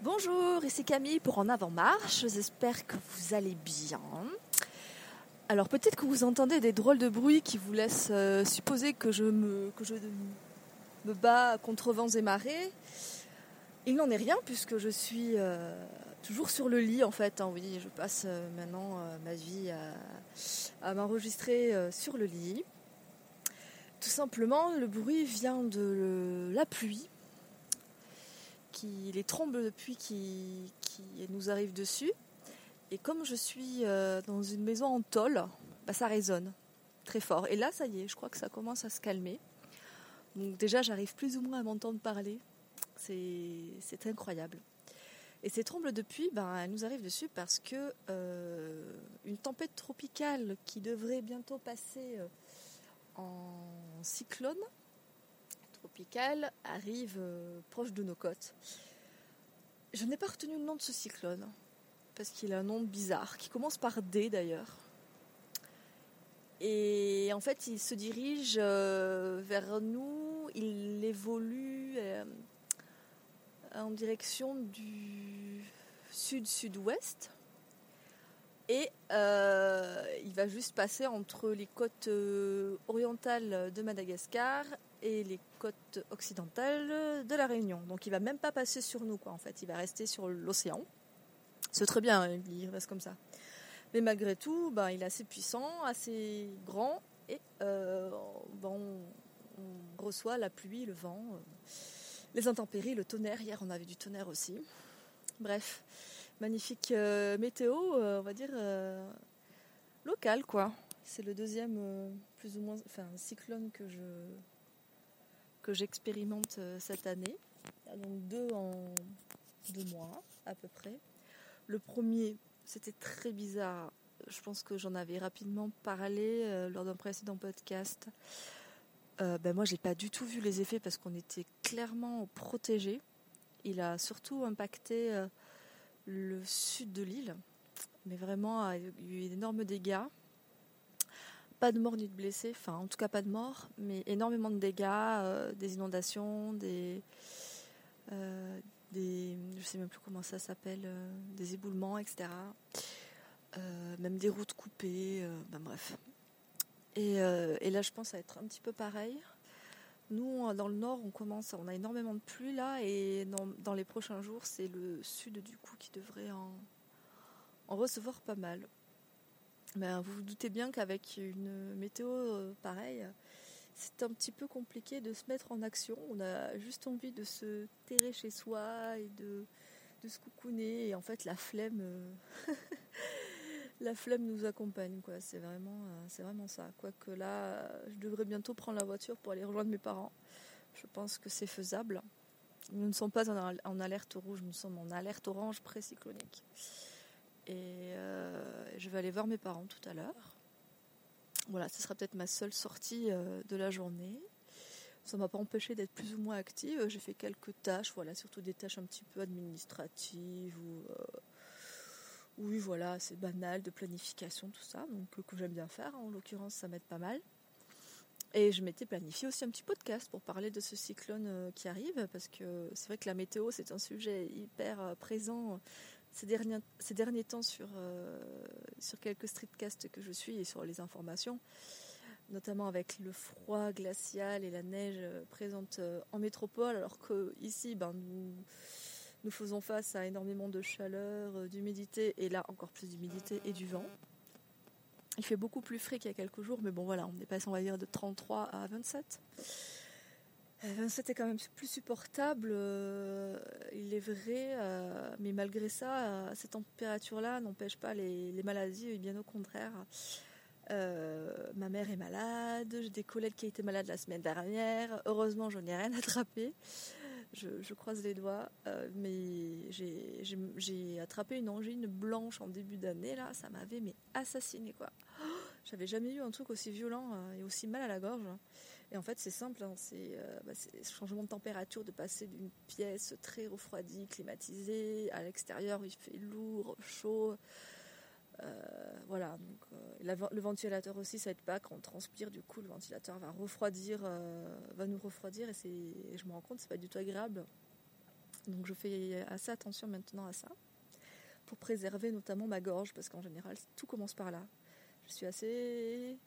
Bonjour, ici Camille pour En Avant Marche. J'espère que vous allez bien. Alors peut-être que vous entendez des drôles de bruits qui vous laissent euh, supposer que je, me, bats contre vents et marées. Il n'en est rien puisque je suis euh, toujours sur le lit en fait. Hein. oui, je passe euh, maintenant ma vie à m'enregistrer sur le lit. Tout simplement, le bruit vient de la pluie les trombes de pluie qui, nous arrivent dessus. Et comme je suis euh, dans une maison en tôle, bah, ça résonne très fort. Et là, ça y est, je crois que ça commence à se calmer. Donc déjà, j'arrive plus ou moins à m'entendre parler. C'est incroyable. Et ces trombles de pluie, ben, elles nous arrivent dessus parce que euh, une tempête tropicale qui devrait bientôt passer euh, en cyclone tropical arrive euh, proche de nos côtes. Je n'ai pas retenu le nom de ce cyclone, parce qu'il a un nom bizarre, qui commence par D d'ailleurs. Et en fait, il se dirige euh, vers nous, il évolue euh, en direction du sud-sud-ouest. Et il va juste passer entre les côtes orientales de Madagascar et les côtes occidentales de la Réunion. Donc il va même pas passer sur nous, quoi, en fait. Il va rester sur l'océan. C'est très bien, hein, il reste comme ça. Mais malgré tout, ben, il est assez puissant, assez grand, et euh, ben, on, reçoit la pluie, le vent, euh, les intempéries, le tonnerre. Hier, on avait du tonnerre aussi. Bref, magnifique euh, météo, on va dire local, quoi. C'est le deuxième, plus ou moins, enfin, cyclone que je que j'expérimente euh, cette année. Donc deux en deux mois à peu près. Le premier, c'était très bizarre. Je pense que j'en avais rapidement parlé euh, lors d'un précédent podcast. Euh, ben moi, j'ai pas du tout vu les effets parce qu'on était clairement protégés. Il a surtout impacté le sud de l'île, mais vraiment, a eu d'énormes dégâts. Pas de morts ni de blessés, enfin en tout cas pas de morts, mais énormément de dégâts, euh, des inondations, des, euh, des, je sais même plus comment ça s'appelle, euh, des éboulements, etc. même des routes coupées, ben bref. Et, et, là je pense à être un petit peu pareil. Nous dans le nord on commence, on a énormément de pluie là et dans, les prochains jours c'est le sud du coup qui devrait en recevoir pas mal. Ben, vous vous doutez bien qu'avec une météo euh, pareille, c'est un petit peu compliqué de se mettre en action. On a juste envie de se terrer chez soi et de, de se coucouner. Et en fait, la flemme, euh, la flemme nous accompagne. Quoi. C'est, vraiment, euh, c'est vraiment ça. Quoique là, je devrais bientôt prendre la voiture pour aller rejoindre mes parents. Je pense que c'est faisable. Nous ne sommes pas en alerte rouge, nous sommes en alerte orange précyclonique. Et je vais aller voir mes parents tout à l'heure. Voilà, ce sera peut-être ma seule sortie euh, de la journée. Ça ne m'a pas empêché d'être plus ou moins active. J'ai fait quelques tâches, voilà, surtout des tâches un petit peu administratives ou euh, oui, voilà, c'est banal, de planification, tout ça, donc que j'aime bien faire. En l'occurrence, ça m'aide pas mal. Et je m'étais planifié aussi un petit podcast pour parler de ce cyclone qui arrive, parce que c'est vrai que la météo, c'est un sujet hyper présent ces derniers, ces derniers temps sur, euh, sur quelques streetcasts que je suis et sur les informations, notamment avec le froid glacial et la neige euh, présente euh, en métropole, alors qu'ici, ben, nous, nous faisons face à énormément de chaleur, d'humidité, et là encore plus d'humidité et du vent. Il fait beaucoup plus frais qu'il y a quelques jours, mais bon voilà, on est passé, on va dire, de 33 à 27. 27 est quand même plus supportable, euh, il est vrai, euh, mais malgré ça, euh, cette température-là n'empêche pas les, maladies, et bien au contraire. ma mère est malade, j'ai des collègues qui étaient malades la semaine dernière, heureusement je n'ai rien attrapé, je, croise les doigts, mais j'ai attrapé une angine blanche en début d'année, là, ça m'avait mais assassiné quoi. J'avais jamais eu un truc aussi violent et aussi mal à la gorge. Et en fait, c'est simple, hein, euh, bah, c'est ce changement de température, de passer d'une pièce très refroidie, climatisée, à l'extérieur, il fait lourd, chaud. Euh, voilà, donc, euh, le ventilateur aussi, ça aide pas. Quand on transpire, du coup, le ventilateur va refroidir, va nous refroidir, et, je me rends compte, c'est pas du tout agréable. Donc je fais assez attention maintenant à ça, pour préserver notamment ma gorge, parce qu'en général, tout commence par là. Je suis assez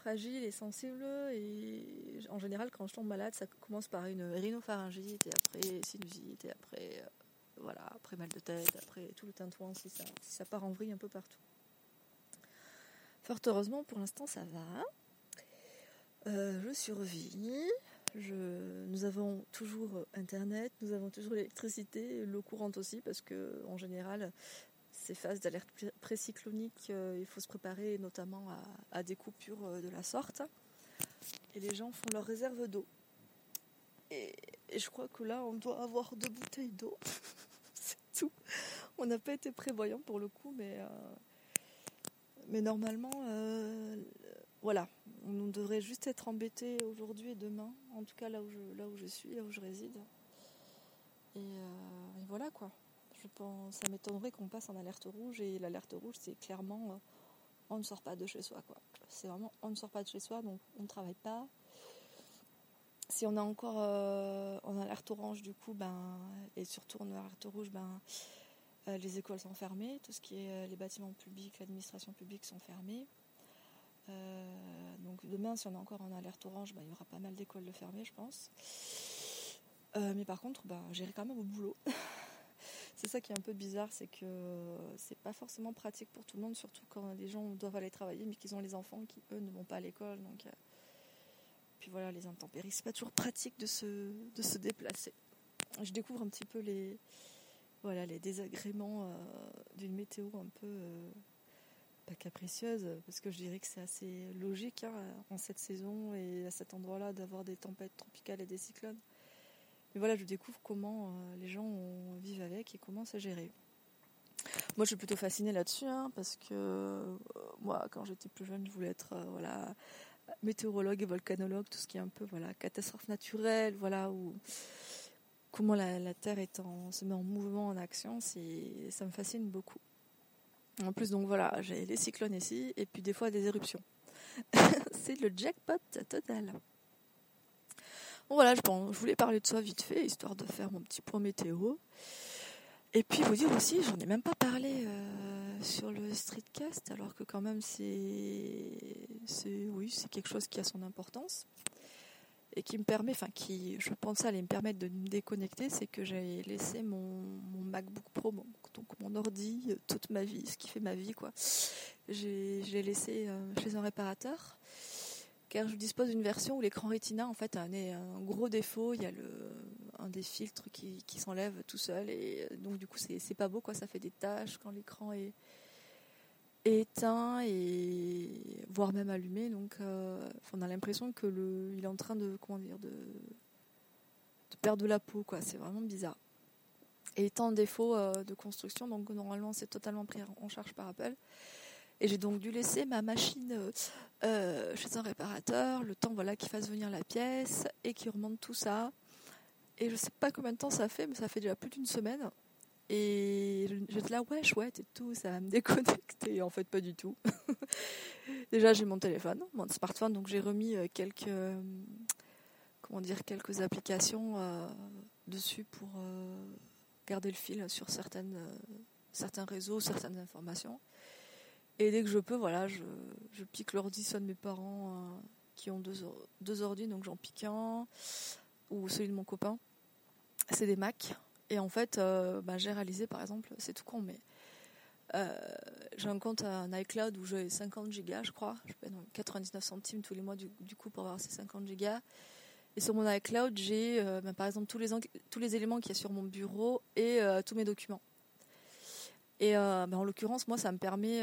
fragile et sensible, et en général, quand je tombe malade, ça commence par une rhinopharyngite, et après sinusite, et après, euh, voilà, après mal de tête, après tout le tintouin, si ça, part en vrille un peu partout. Fort heureusement, pour l'instant, ça va. Euh, je survis. Nous avons toujours Internet, nous avons toujours l'électricité, l'eau courante aussi, parce que en général, ces phases d'alerte précyclonique, euh, il faut se préparer notamment à, des coupures euh, de la sorte. Et les gens font leur réserve d'eau. Et, je crois que là, on doit avoir deux bouteilles d'eau. C'est tout. On n'a pas été prévoyant pour le coup, mais, mais normalement, voilà, on devrait juste être embêté aujourd'hui et demain, en tout cas là où je, là où je suis, là où je réside. Et, euh, voilà quoi. Je pense, ça m'étonnerait qu'on passe en alerte rouge et l'alerte rouge c'est clairement euh, on ne sort pas de chez soi quoi. C'est vraiment on ne sort pas de chez soi donc on ne travaille pas. Si on est encore euh, en alerte orange du coup ben et surtout en alerte rouge ben les écoles sont fermées, tout ce qui est les bâtiments publics, l'administration publique sont fermés. Euh, donc demain, si on est encore en alerte orange, bah, il y aura pas mal d'écoles de fermées, je pense. Euh, mais par contre, bah, j'irai quand même au boulot. c'est ça qui est un peu bizarre, c'est que c'est pas forcément pratique pour tout le monde, surtout quand les gens doivent aller travailler, mais qu'ils ont les enfants qui eux ne vont pas à l'école. Donc, euh, puis voilà, les intempéries, c'est pas toujours pratique de se, déplacer. Je découvre un petit peu les, voilà, les désagréments d'une météo un peu capricieuse, parce que je dirais que c'est assez logique hein, en cette saison et à cet endroit-là d'avoir des tempêtes tropicales et des cyclones. Mais voilà, je découvre comment euh, les gens vivent avec et comment ça gérer. Moi, je suis plutôt fascinée là-dessus, hein, parce que euh, moi, quand j'étais plus jeune, je voulais être euh, voilà météorologue et volcanologue, tout ce qui est un peu voilà catastrophe naturelle, voilà où comment la, Terre est se met en mouvement, en action, c'est ça me fascine beaucoup. En plus, donc voilà, j'ai les cyclones ici et puis des fois des éruptions. c'est le jackpot total. Voilà, je, voulais parler de ça vite fait, histoire de faire mon petit point météo. Et puis vous dire aussi, j'en ai même pas parlé euh, sur le streetcast, alors que quand même c'est, oui, c'est quelque chose qui a son importance et qui me permet, enfin qui, je pense, allait me permettre de me déconnecter, c'est que j'ai laissé mon, MacBook Pro, donc mon ordi, euh, toute ma vie, ce qui fait ma vie, quoi. J'ai, laissé euh, chez un réparateur, car je dispose d'une version où l'écran Retina, en fait, a un, gros défaut. Il y a un des filtres qui, s'enlève tout seul, et euh, donc du coup, c'est, pas beau. Ça fait des taches quand l'écran est éteint et voire même allumé. Donc, euh, on a l'impression que le, il est en train de perdre la peau, quoi. C'est vraiment bizarre. Et étant défaut euh, de construction, donc normalement c'est totalement pris en charge par Apple. Et j'ai donc dû laisser ma machine euh, chez un réparateur, le temps voilà qu'il fasse venir la pièce et qu'il remonte tout ça. Et je sais pas combien de temps ça fait, mais ça fait déjà plus d'une semaine. Et j'étais là, ouais, chouette et tout, ça va me déconnecter. En fait, pas du tout. Déjà, j'ai mon téléphone, mon smartphone, donc j'ai remis euh, quelques, euh, comment dire, quelques applications euh, dessus pour garder le fil sur certaines, certains réseaux, certaines informations. Et dès que je peux, voilà, je, pique l'ordi soit de mes parents qui ont deux, deux ordi, donc j'en pique un, ou celui de mon copain. C'est des Mac. Et en fait, euh, bah, j'ai réalisé, par exemple, c'est tout con, mais euh, j'ai un compte à un iCloud où j'ai 50 gigas, je crois. Je paie 99 centimes tous les mois du, coup pour avoir ces 50 gigas. Et sur mon iCloud, j'ai euh, bah, par exemple tous les, tous les éléments qu'il y a sur mon bureau et tous mes documents. Et bah, en l'occurrence, moi, ça me permet,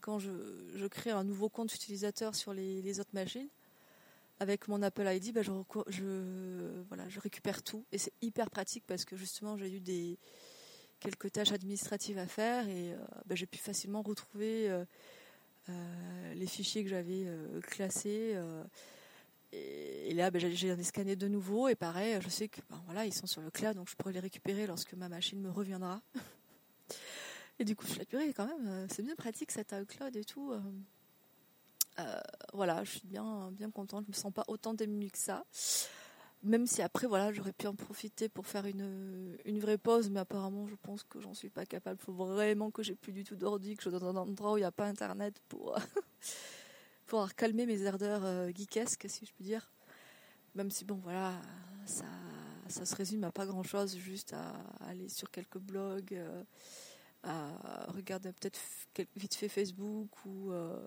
quand je, crée un nouveau compte utilisateur sur les, autres machines, avec mon Apple ID, bah, je, récupère tout. Et c'est hyper pratique parce que justement, j'ai eu quelques tâches administratives à faire et euh, bah, j'ai pu facilement retrouver euh, euh, les fichiers que j'avais classés. Et, là, bah, j'ai scanné de nouveau et pareil, je sais que ben, voilà, sont sur le cloud, donc je pourrais les récupérer lorsque ma machine me reviendra. et du coup, je suis purée quand même, c'est bien pratique cet iCloud et tout. Euh, voilà, je suis bien, bien contente. Je me sens pas autant émue que ça. même si après, voilà, j'aurais pu en profiter pour faire une, une vraie pause, mais apparemment, je pense que j'en suis pas capable. Il faut vraiment que j'ai plus du tout d'ordi, que je sois dans un endroit où il n'y a pas internet pour, pour calmer mes ardeurs euh, geekesques, si je puis dire. Même si, bon, voilà, ça, ça se résume à pas grand chose, juste à aller sur quelques blogs, euh, à regarder peut-être vite fait Facebook ou euh,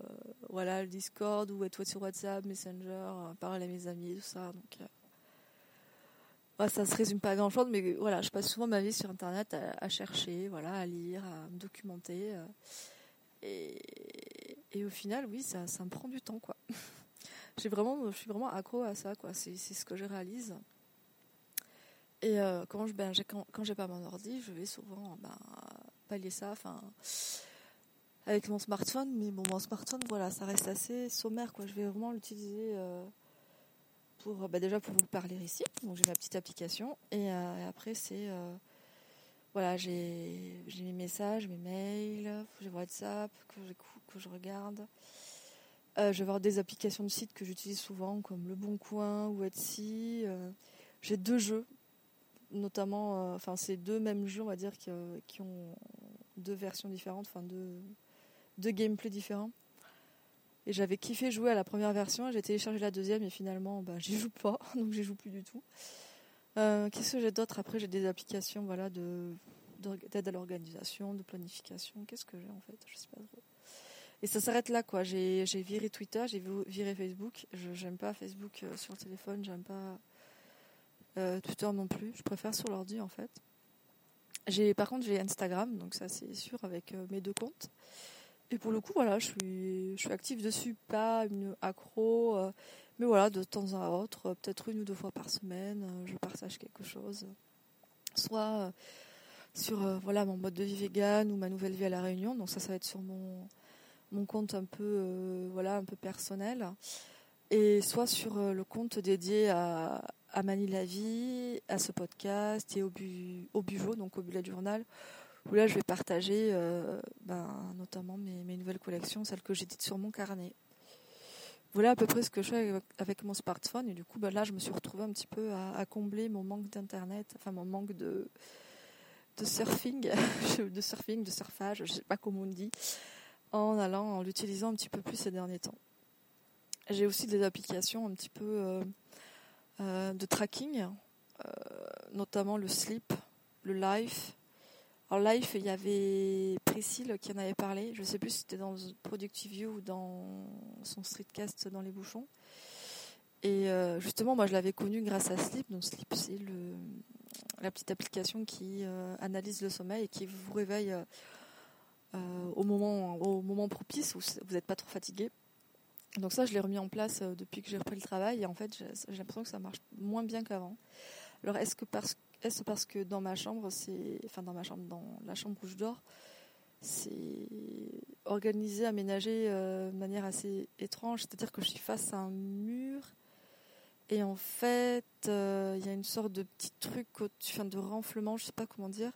voilà, le Discord ou être sur WhatsApp, Messenger, parler à mes amis, tout ça. Donc, ça se résume pas à grand chose, mais voilà, je passe souvent ma vie sur Internet à, chercher, voilà, à lire, à me documenter. Euh, et, au final, oui, ça, ça me prend du temps, quoi. J'ai vraiment, je suis vraiment accro à ça, quoi. C'est, ce que je réalise. Et euh, quand je, ben, quand, quand j'ai pas mon ordi, je vais souvent ben, pallier ça, enfin, avec mon smartphone. Mais bon, mon smartphone, voilà, ça reste assez sommaire, quoi. Je vais vraiment l'utiliser. Euh, bah, déjà pour vous parler ici. Donc j'ai ma petite application et, euh, après c'est euh, voilà j'ai mes messages, mes mails, j'ai WhatsApp que je regarde. Euh, je vais avoir des applications de sites que j'utilise souvent comme Le Bon Coin ou Etsy. j'ai deux jeux, notamment, enfin c'est deux mêmes jeux on va dire qui, ont deux versions différentes, enfin deux, deux gameplays différents. Et j'avais kiffé jouer à la première version, j'ai téléchargé la deuxième et finalement bah, j'y joue pas, donc j'y joue plus du tout. Euh, qu'est-ce que j'ai d'autre? Après j'ai des applications voilà, de, d'aide à l'organisation, de planification. Qu'est-ce que j'ai en fait? Je sais pas trop. Et ça s'arrête là quoi. J'ai, viré Twitter, j'ai viré Facebook. Je, j'aime pas Facebook euh, sur le téléphone, j'aime pas euh, Twitter non plus. Je préfère sur l'ordi en fait. Par contre j'ai Instagram, donc ça c'est sûr avec mes deux comptes. Et pour le coup, voilà, je suis, je suis active dessus, pas une accro, mais voilà, de temps à autre, euh, peut-être une ou deux fois par semaine, euh, je partage quelque chose. Soit sur voilà mon mode de vie vegan ou ma nouvelle vie à la Réunion, donc ça, ça va être sur mon, mon compte un peu, voilà, un peu personnel, et soit sur le compte dédié à, à Mani la vie, à ce podcast et au, bu, au Bujo, donc au bullet journal où là je vais partager euh, ben, notamment mes, nouvelles collections, celles que j'ai dites sur mon carnet. Voilà à peu près ce que je fais avec, mon smartphone et du coup ben, là je me suis retrouvée un petit peu à, combler mon manque d'internet, enfin mon manque de, surfing, de surfing, de surfage, je sais pas comment on dit, en allant, en l'utilisant un petit peu plus ces derniers temps. J'ai aussi des applications un petit peu euh, euh, de tracking, notamment le sleep, le life, en live, il y avait Priscille qui en avait parlé. Je ne sais plus si c'était dans Productive View ou dans son streetcast dans les bouchons. Et euh, justement, moi, je l'avais connu grâce à Sleep. Donc, Sleep, c'est la petite application qui euh, analyse le sommeil et qui vous réveille euh, au, moment, au moment propice où vous n'êtes pas trop fatigué. Donc ça, je l'ai remis en place depuis que j'ai repris le travail. Et en fait, j'ai l'impression que ça marche moins bien qu'avant. Alors, est-ce que parce est-ce parce que dans ma chambre, c'est, enfin dans ma chambre, dans la chambre où je dors, c'est organisé, aménagé euh, de manière assez étrange. C'est-à-dire que je suis face à un mur et en fait, euh, il y a une sorte de petit truc, enfin, de renflement, je sais pas comment dire.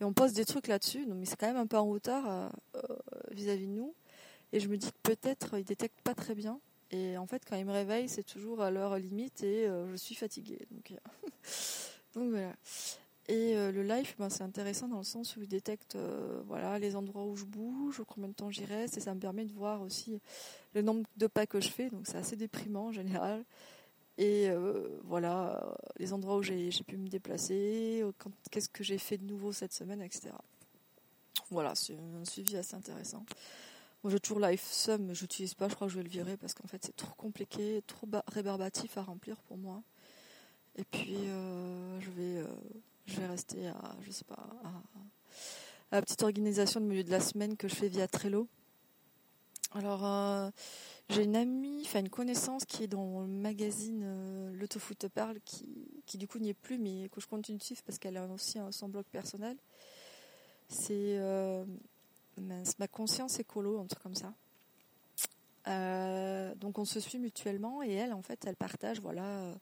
Et on pose des trucs là-dessus, mais c'est quand même un peu en hauteur euh, vis-à-vis de nous. Et je me dis que peut-être il détecte pas très bien. Et en fait, quand il me réveille, c'est toujours à l'heure limite et je suis fatiguée. Donc, Donc voilà. Et euh, le live, ben, c'est intéressant dans le sens où il détecte euh, voilà, les endroits où je bouge, combien de temps j'y reste, et ça me permet de voir aussi le nombre de pas que je fais, donc c'est assez déprimant en général. Et euh, voilà, les endroits où j'ai pu me déplacer, qu'est-ce que j'ai fait de nouveau cette semaine, etc. Voilà, c'est un suivi assez intéressant. Moi j'ai toujours Live Sum, mais je n'utilise pas, je crois que je vais le virer parce qu'en fait c'est trop compliqué, trop rébarbatif à remplir pour moi. Et puis, euh, je, vais, euh, je vais rester à, je sais pas, à, la petite organisation de milieu de la semaine que je fais via Trello. Alors, euh, j'ai une amie, enfin une connaissance qui est dans le magazine Le Tofu parle, qui, qui du coup n'y est plus, mais que je continue de suivre parce qu'elle a aussi son blog personnel. C'est ma conscience écolo, un truc comme ça. donc on se suit mutuellement et elle, en fait, elle partage, voilà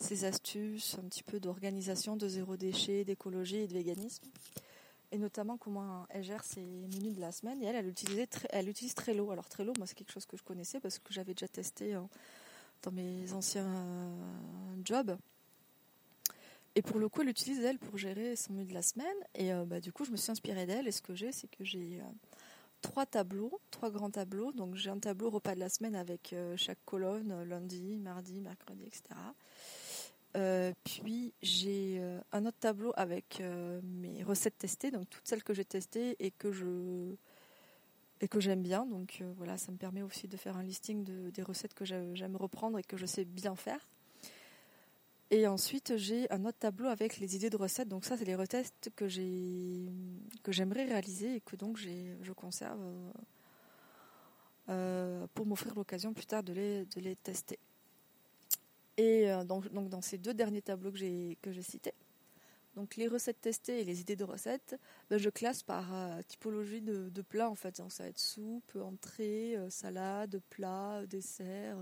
ses astuces, un petit peu d'organisation, de zéro déchet, d'écologie et de véganisme. Et notamment comment elle gère ses menus de la semaine. Et elle, elle, utilisait, elle utilise Trello. Alors Trello, moi, c'est quelque chose que je connaissais parce que j'avais déjà testé dans mes anciens euh, jobs. et pour le coup, elle utilise elle pour gérer son menu de la semaine. Et bah, du coup, je me suis inspirée d'elle. Et ce que j'ai, c'est que j'ai trois tableaux, trois grands tableaux. Donc j'ai un tableau repas de la semaine avec chaque colonne, lundi, mardi, mercredi, etc. puis j'ai un autre tableau avec mes recettes testées, donc toutes celles que j'ai testées et que je et que j'aime bien. Donc euh, voilà, ça me permet aussi de faire un listing de, des recettes que j'aime reprendre et que je sais bien faire. Et ensuite, j'ai un autre tableau avec les idées de recettes. Donc ça, c'est les recettes que j'ai que j'aimerais réaliser et que donc je conserve euh, pour m'offrir l'occasion plus tard de les, de les tester. Et euh, donc, dans ces deux derniers tableaux que j'ai que j'ai cités, donc les recettes testées et les idées de recettes, ben, je classe par euh, typologie de, de plats en fait. ça va être soupe, entrée, euh, salade, plat, dessert.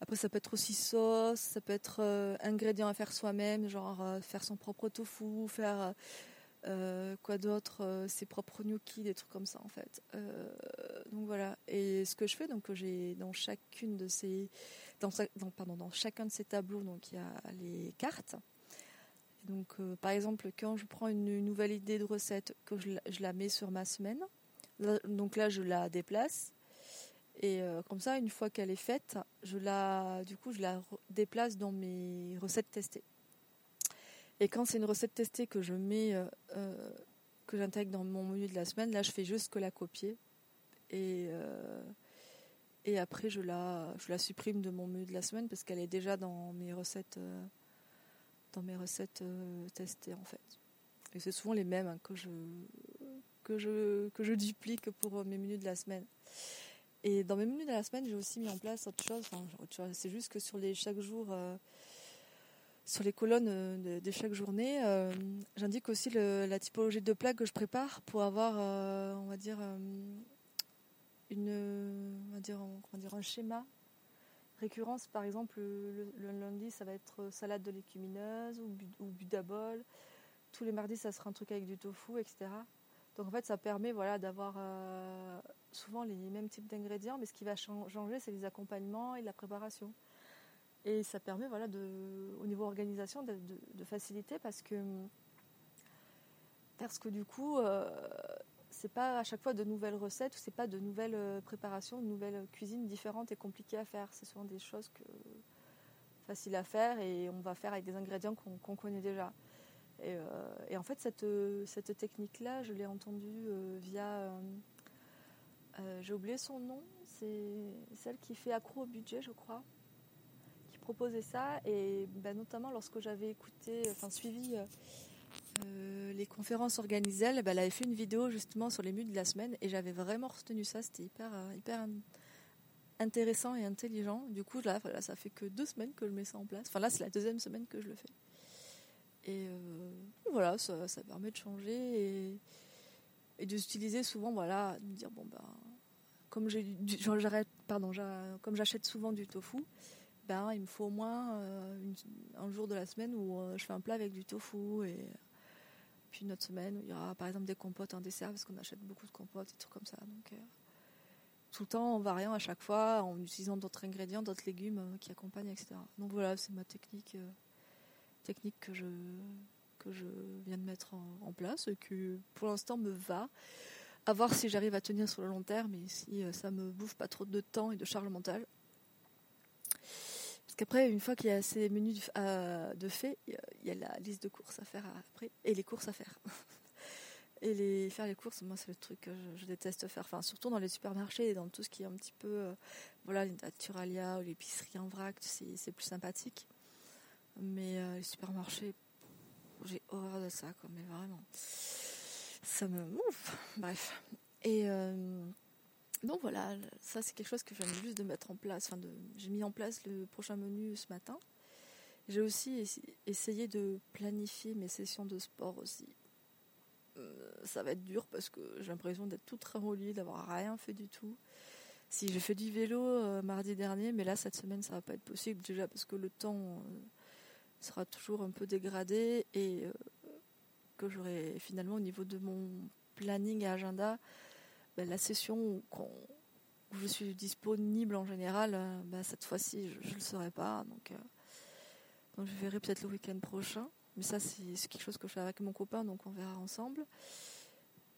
Après ça peut être aussi sauce, ça peut être euh, ingrédients à faire soi-même, genre faire son propre tofu, faire quoi d'autre, ses propres gnocchis, des trucs comme ça en fait. donc voilà. Et ce que je fais, donc j'ai dans chacune de ces, dans, chacun de ces tableaux, donc il y a les cartes. Donc, euh, par exemple, quand je prends une, nouvelle idée de recette, que je, la mets sur ma semaine, donc là, je la déplace. Et euh, comme ça, une fois qu'elle est faite, je la, du coup, je la déplace dans mes recettes testées. Et quand c'est une recette testée que je mets, euh, que j'intègre dans mon menu de la semaine, là, je fais juste que la copier. Et, et après, je la, je la supprime de mon menu de la semaine parce qu'elle est déjà dans mes recettes dans mes recettes euh, testées en fait. Et c'est souvent les mêmes hein, que, je, que, je, que je duplique pour euh, mes menus de la semaine. Et dans mes menus de la semaine, j'ai aussi mis en place autre chose. C'est juste que sur les chaque jour, euh, sur les colonnes de, chaque journée, j'indique aussi la typologie de plats que je prépare pour avoir, on va dire, une, on va un schéma récurrence, par exemple, le, lundi, ça va être salade de légumineuse ou, ou budabol. Tous les mardis, ça sera un truc avec du tofu, etc. Donc en fait, ça permet voilà, d'avoir euh, souvent les mêmes types d'ingrédients, mais ce qui va changer, c'est les accompagnements et la préparation. Et ça permet, voilà, de, au niveau organisation, de, faciliter parce que, parce que du coup, euh, c'est pas à chaque fois de nouvelles recettes c'est pas de nouvelles euh, préparations, de nouvelles cuisines différentes et compliquées à faire. C'est souvent des choses faciles à faire et on va faire avec des ingrédients qu'on connaît déjà. Et, euh, en fait, cette, cette technique-là, je l'ai entendue euh, via. J'ai oublié son nom, c'est celle qui fait accro au budget, je crois, qui proposait ça. Et ben, notamment lorsque j'avais écouté, enfin suivi euh, les conférences organisées, elle, avait fait une vidéo justement sur les menus de la semaine et j'avais vraiment retenu ça. C'était hyper, euh, hyper intéressant et intelligent. Du coup, là, ça fait que deux semaines que je mets ça en place. Enfin, là, c'est la deuxième semaine que je le fais. Et euh, voilà, ça, permet de changer et, et d'utiliser souvent, voilà, de me dire, bon, ben, comme j'achète souvent du tofu, ben, il me faut au moins un jour de la semaine où je fais un plat avec du tofu et puis une autre semaine où il y aura par exemple des compotes en dessert parce qu'on achète beaucoup de compotes et trucs comme ça. Donc euh, tout le temps en variant à chaque fois, en utilisant d'autres ingrédients, d'autres légumes euh, qui accompagnent, etc. Donc voilà, c'est ma technique, euh, technique que je que je viens de mettre en, place et qui pour l'instant me va. À voir si j'arrive à tenir sur le long terme et si ça me bouffe pas trop de temps et de charge mentale. Qu'après, une fois qu'il y a ces menus de fait, il y a la liste de courses à faire après et les courses à faire. et faire les courses, moi, c'est le truc que je, déteste faire. Enfin, surtout dans les supermarchés et dans tout ce qui est un petit peu, euh, voilà, les naturalia ou l'épicerie en vrac, c'est plus sympathique. Mais euh, les supermarchés, j'ai horreur de ça, quoi, mais vraiment. Ça me. Ouf, bref. Et. Euh, donc voilà, ça c'est quelque chose que je viens juste de mettre en place. Enfin, j'ai mis en place le prochain menu ce matin. J'ai aussi essayé de planifier mes sessions de sport aussi. Euh, ça va être dur parce que j'ai l'impression d'être toute ramollie, d'avoir rien fait du tout. Si j'ai fait du vélo euh, mardi dernier, mais là cette semaine ça va pas être possible déjà parce que le temps euh, sera toujours un peu dégradé et que j'aurai finalement au niveau de mon planning et agenda ben, la session où, je suis disponible en général, ben, cette fois-ci, je ne le serai pas. Donc, euh, donc je verrai peut-être le week-end prochain. mais ça c'est quelque chose que je fais avec mon copain, donc on verra ensemble.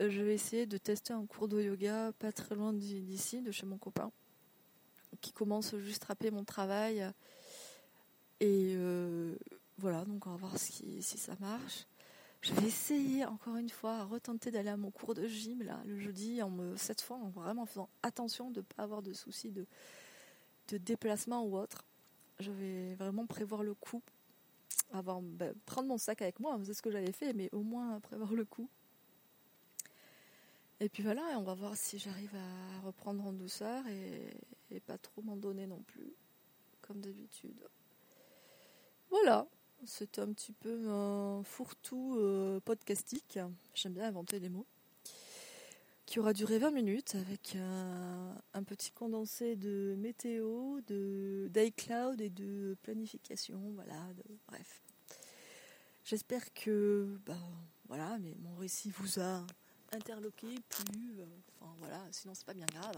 Euh, je vais essayer de tester un cours de yoga pas très loin d'ici, de chez mon copain, qui commence juste à rappeler mon travail. Et euh, voilà, donc on va voir si ça marche. Je vais essayer encore une fois à retenter d'aller à mon cours de gym là le jeudi en me cette fois en vraiment faisant attention de ne pas avoir de soucis de, de déplacement ou autre. Je vais vraiment prévoir le coup, avoir ben, prendre mon sac avec moi, c'est ce que j'avais fait, mais au moins prévoir le coup. Et puis voilà, on va voir si j'arrive à reprendre en douceur et pas trop m'en donner non plus, comme d'habitude. Voilà, c'est un petit peu un fourre-tout euh, podcastique. J'aime bien inventer des mots. Qui aura duré 20 minutes avec un, petit condensé de météo, de d'iCloud et de planification. Voilà, bref. J'espère que, bah, voilà, mais mon récit vous a interloqué, plu. Euh, enfin voilà, sinon c'est pas bien grave.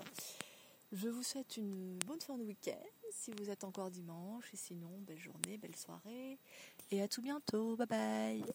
Je vous souhaite une bonne fin de week-end si vous êtes encore dimanche et sinon belle journée, belle soirée et à tout bientôt. Bye bye.